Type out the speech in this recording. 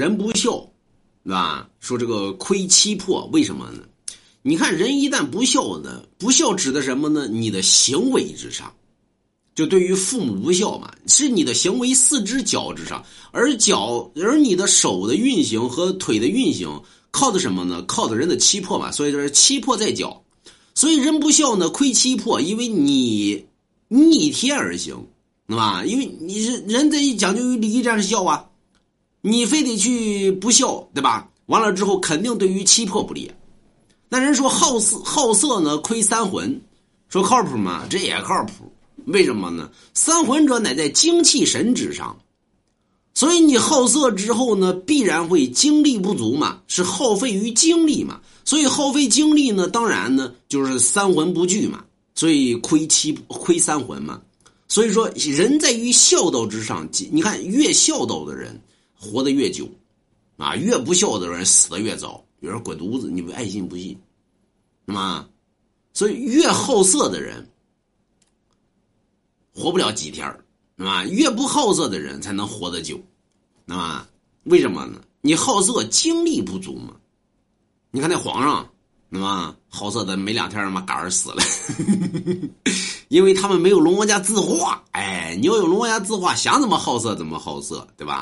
人不孝，对吧？说这个亏七破，为什么呢？你看人一旦不孝呢，不孝指的什么呢？你的行为之上，就对于父母不孝嘛，是你的行为四肢脚之上，而脚而你的手的运行和腿的运行靠的什么呢？靠的人的七魄嘛。所以说七魄在脚，所以人不孝呢，亏七魄，因为你逆天而行，对吧？因为你是人这一讲究于礼义战士孝啊，你非得去不孝，对吧？完了之后肯定对于气魄不利。那人说好色好色呢，亏三魂，说靠谱吗？这也靠谱。为什么呢？三魂者乃在精气神之上，所以你好色之后呢，必然会精力不足嘛，是耗费于精力嘛。所以耗费精力呢，当然呢就是三魂不聚嘛，所以亏七亏三魂嘛。所以说人在于孝道之上，你看越孝道的人活得越久，啊，越不孝的人死得越早。有人滚犊子，你们爱信不信，那么，所以越好色的人活不了几天是吧？越不好色的人才能活得久，那么为什么呢？你好色精力不足嘛？你看那皇上，那么好色的没两天他妈肝儿死了，因为他们没有龙王家字画。哎，你要有龙王家字画，想怎么好色怎么好色，对吧？